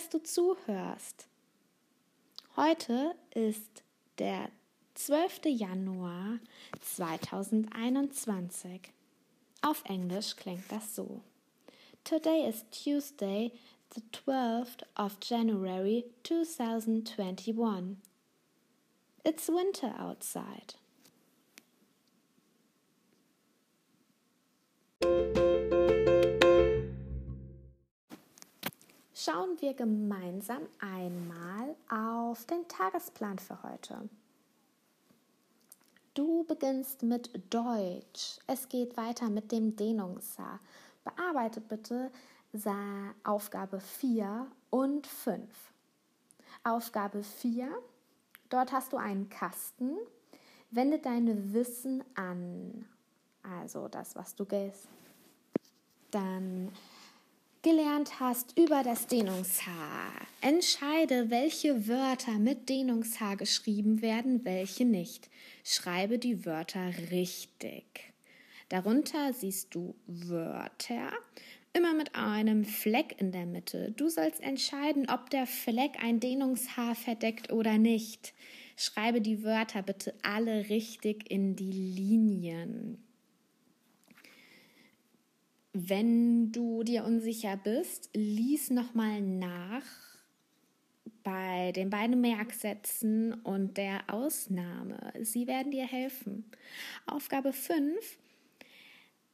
Dass du zuhörst. Heute ist der 12. Januar 2021. Auf Englisch klingt das so. Today is Tuesday, the 12th of January 2021. It's winter outside. Schauen wir gemeinsam einmal auf den Tagesplan für heute. Du beginnst mit Deutsch. Es geht weiter mit dem Dehnungssaar. Bearbeite bitte Aufgabe 4 und 5. Aufgabe 4. Dort hast du einen Kasten. Wende dein Wissen an. Also das, was du gehst. Dann gelernt hast über das Dehnungshaar. Entscheide, welche Wörter mit Dehnungshaar geschrieben werden, welche nicht. Schreibe die Wörter richtig. Darunter siehst du Wörter, immer mit einem Fleck in der Mitte. Du sollst entscheiden, ob der Fleck ein Dehnungshaar verdeckt oder nicht. Schreibe die Wörter bitte alle richtig in die Linien. Wenn du dir unsicher bist, lies nochmal nach bei den beiden Merksätzen und der Ausnahme. Sie werden dir helfen. Aufgabe 5.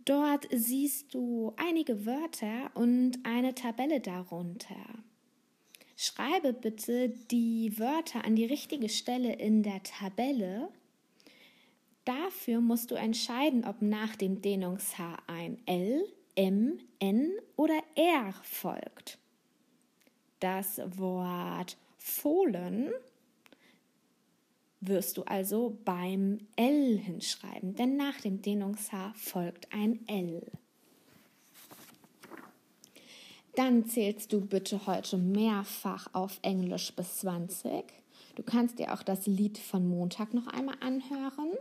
Dort siehst du einige Wörter und eine Tabelle darunter. Schreibe bitte die Wörter an die richtige Stelle in der Tabelle Dafür musst du entscheiden, ob nach dem Dehnungshaar ein L, M, N oder R folgt. Das Wort Fohlen wirst du also beim L hinschreiben, denn nach dem Dehnungshaar folgt ein L. Dann zählst du bitte heute mehrfach auf Englisch bis 20. Du kannst dir auch das Lied von Montag noch einmal anhören.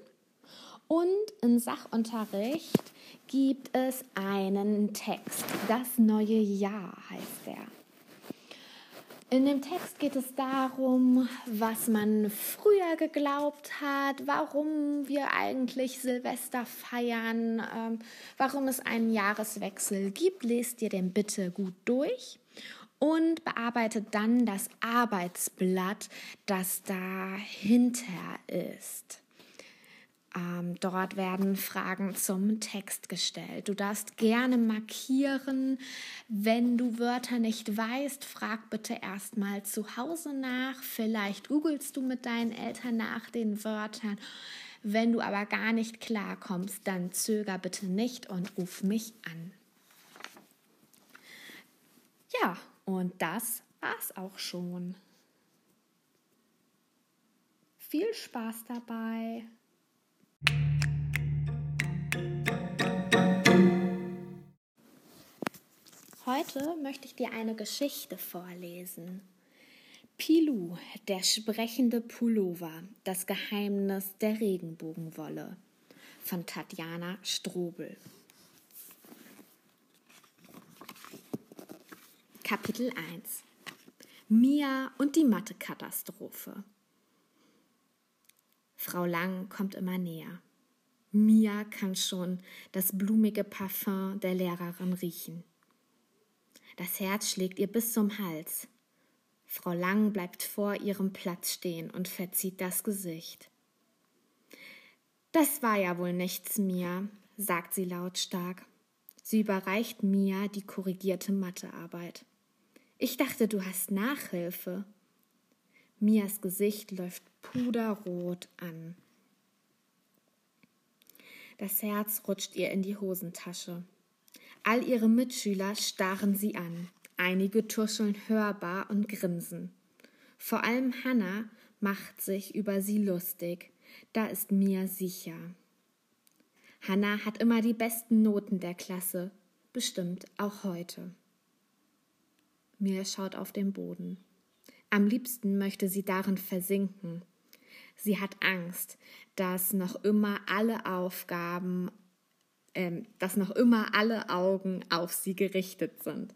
Und im Sachunterricht gibt es einen Text. Das neue Jahr heißt er. In dem Text geht es darum, was man früher geglaubt hat, warum wir eigentlich Silvester feiern, ähm, warum es einen Jahreswechsel gibt. Lest dir den bitte gut durch und bearbeitet dann das Arbeitsblatt, das dahinter ist. Ähm, dort werden Fragen zum Text gestellt. Du darfst gerne markieren. Wenn du Wörter nicht weißt, frag bitte erstmal zu Hause nach. Vielleicht googelst du mit deinen Eltern nach den Wörtern. Wenn du aber gar nicht klarkommst, dann zöger bitte nicht und ruf mich an. Ja, und das war's auch schon. Viel Spaß dabei. Heute möchte ich dir eine Geschichte vorlesen. Pilou, der sprechende Pullover, das Geheimnis der Regenbogenwolle von Tatjana Strobel. Kapitel 1 Mia und die Mathe-Katastrophe. Frau Lang kommt immer näher. Mia kann schon das blumige Parfum der Lehrerin riechen. Das Herz schlägt ihr bis zum Hals. Frau Lang bleibt vor ihrem Platz stehen und verzieht das Gesicht. Das war ja wohl nichts, Mia, sagt sie lautstark. Sie überreicht Mia die korrigierte Mathearbeit. Ich dachte, du hast Nachhilfe. Mias Gesicht läuft puderrot an. Das Herz rutscht ihr in die Hosentasche. All ihre Mitschüler starren sie an. Einige tuscheln hörbar und grinsen. Vor allem Hannah macht sich über sie lustig. Da ist Mia sicher. Hannah hat immer die besten Noten der Klasse. Bestimmt auch heute. Mia schaut auf den Boden. Am liebsten möchte sie darin versinken. Sie hat Angst, dass noch immer alle Aufgaben, äh, dass noch immer alle Augen auf sie gerichtet sind.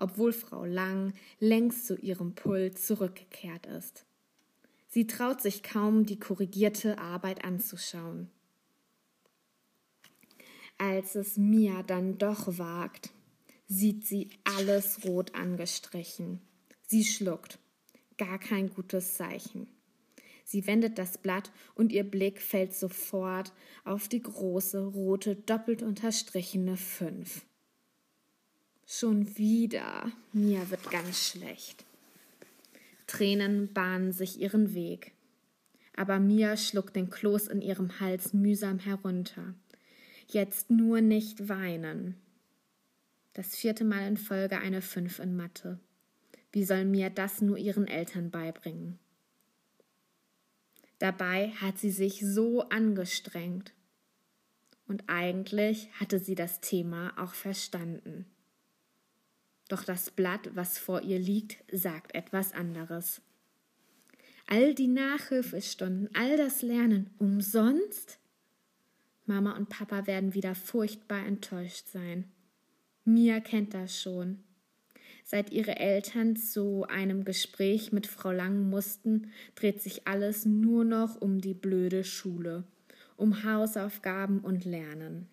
obwohl Frau Lang längst zu ihrem Pult zurückgekehrt ist. Sie traut sich kaum, die korrigierte Arbeit anzuschauen. Als es Mia dann doch wagt, sieht sie alles rot angestrichen. Sie schluckt. Gar kein gutes Zeichen. Sie wendet das Blatt und ihr Blick fällt sofort auf die große, rote, doppelt unterstrichene Fünf. Schon wieder. Mia wird ganz schlecht. Tränen bahnen sich ihren Weg. Aber Mia schluckt den Kloß in ihrem Hals mühsam herunter. Jetzt nur nicht weinen. Das vierte Mal in Folge eine Fünf in Mathe. Wie soll Mia das nur ihren Eltern beibringen? Dabei hat sie sich so angestrengt. Und eigentlich hatte sie das Thema auch verstanden. Doch das Blatt, was vor ihr liegt, sagt etwas anderes. All die Nachhilfestunden, all das Lernen umsonst? Mama und Papa werden wieder furchtbar enttäuscht sein. Mia kennt das schon. Seit ihre Eltern zu einem Gespräch mit Frau Lang mussten, dreht sich alles nur noch um die blöde Schule, um Hausaufgaben und Lernen.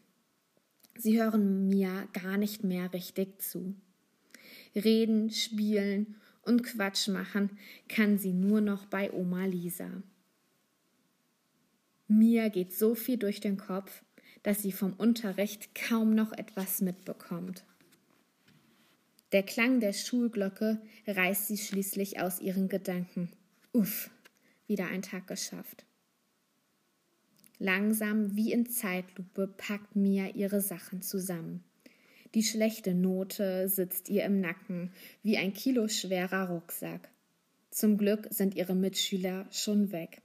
Sie hören Mia gar nicht mehr richtig zu. Reden, spielen und Quatsch machen kann sie nur noch bei Oma Lisa. Mia geht so viel durch den Kopf, dass sie vom Unterricht kaum noch etwas mitbekommt. Der Klang der Schulglocke reißt sie schließlich aus ihren Gedanken. Uff, wieder ein Tag geschafft. Langsam wie in Zeitlupe packt Mia ihre Sachen zusammen. Die schlechte Note sitzt ihr im Nacken wie ein kiloschwerer Rucksack. Zum Glück sind ihre Mitschüler schon weg.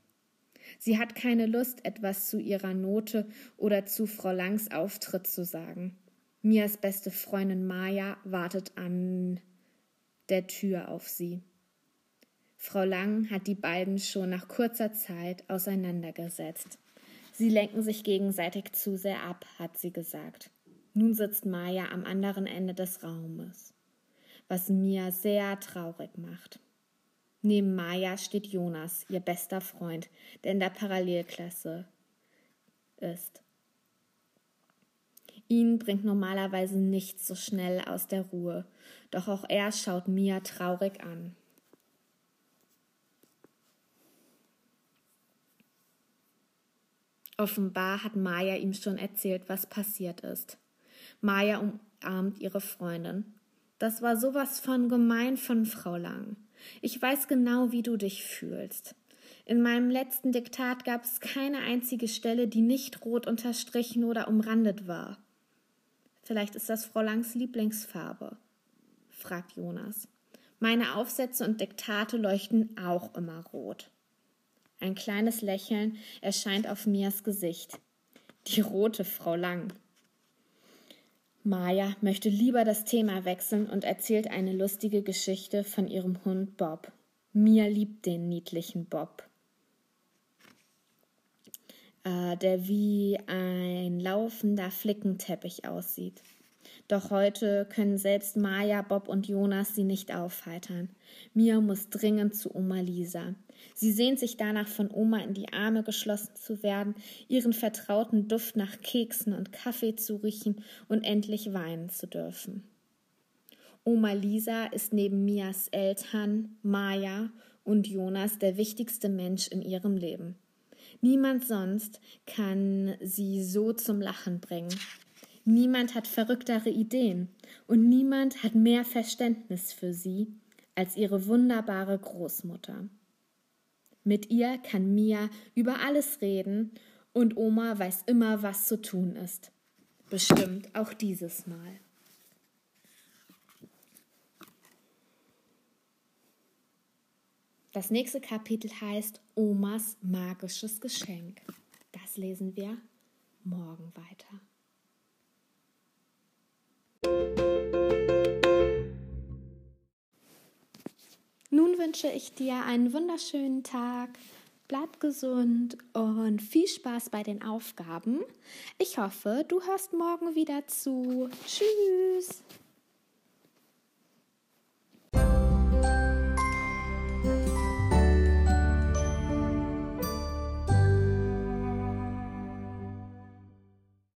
Sie hat keine Lust, etwas zu ihrer Note oder zu Frau Langs Auftritt zu sagen. Mias beste Freundin Maja wartet an der Tür auf sie. Frau Lang hat die beiden schon nach kurzer Zeit auseinandergesetzt. Sie lenken sich gegenseitig zu sehr ab, hat sie gesagt. Nun sitzt Maya am anderen Ende des Raumes, was Mia sehr traurig macht. Neben Maya steht Jonas, ihr bester Freund, der in der Parallelklasse ist. Ihn bringt normalerweise nichts so schnell aus der Ruhe, doch auch er schaut Mia traurig an. Offenbar hat Maya ihm schon erzählt, was passiert ist. Maja umarmt ihre Freundin. Das war sowas von gemein von Frau Lang. Ich weiß genau, wie du dich fühlst. In meinem letzten Diktat gab es keine einzige Stelle, die nicht rot unterstrichen oder umrandet war. Vielleicht ist das Frau Langs Lieblingsfarbe, fragt Jonas. Meine Aufsätze und Diktate leuchten auch immer rot. Ein kleines Lächeln erscheint auf Mias Gesicht. Die rote Frau Lang. Maya möchte lieber das Thema wechseln und erzählt eine lustige Geschichte von ihrem Hund Bob. Mia liebt den niedlichen Bob, äh, der wie ein laufender Flickenteppich aussieht. Doch heute können selbst Maya, Bob und Jonas sie nicht aufheitern. Mia muss dringend zu Oma Lisa. Sie sehnt sich danach, von Oma in die Arme geschlossen zu werden, ihren vertrauten Duft nach Keksen und Kaffee zu riechen und endlich weinen zu dürfen. Oma Lisa ist neben Mias Eltern, Maya und Jonas der wichtigste Mensch in ihrem Leben. Niemand sonst kann sie so zum Lachen bringen. Niemand hat verrücktere Ideen und niemand hat mehr Verständnis für sie als ihre wunderbare Großmutter. Mit ihr kann Mia über alles reden und Oma weiß immer, was zu tun ist. Bestimmt auch dieses Mal. Das nächste Kapitel heißt Omas magisches Geschenk. Das lesen wir morgen weiter. Nun wünsche ich dir einen wunderschönen Tag. Bleib gesund und viel Spaß bei den Aufgaben. Ich hoffe, du hörst morgen wieder zu. Tschüss.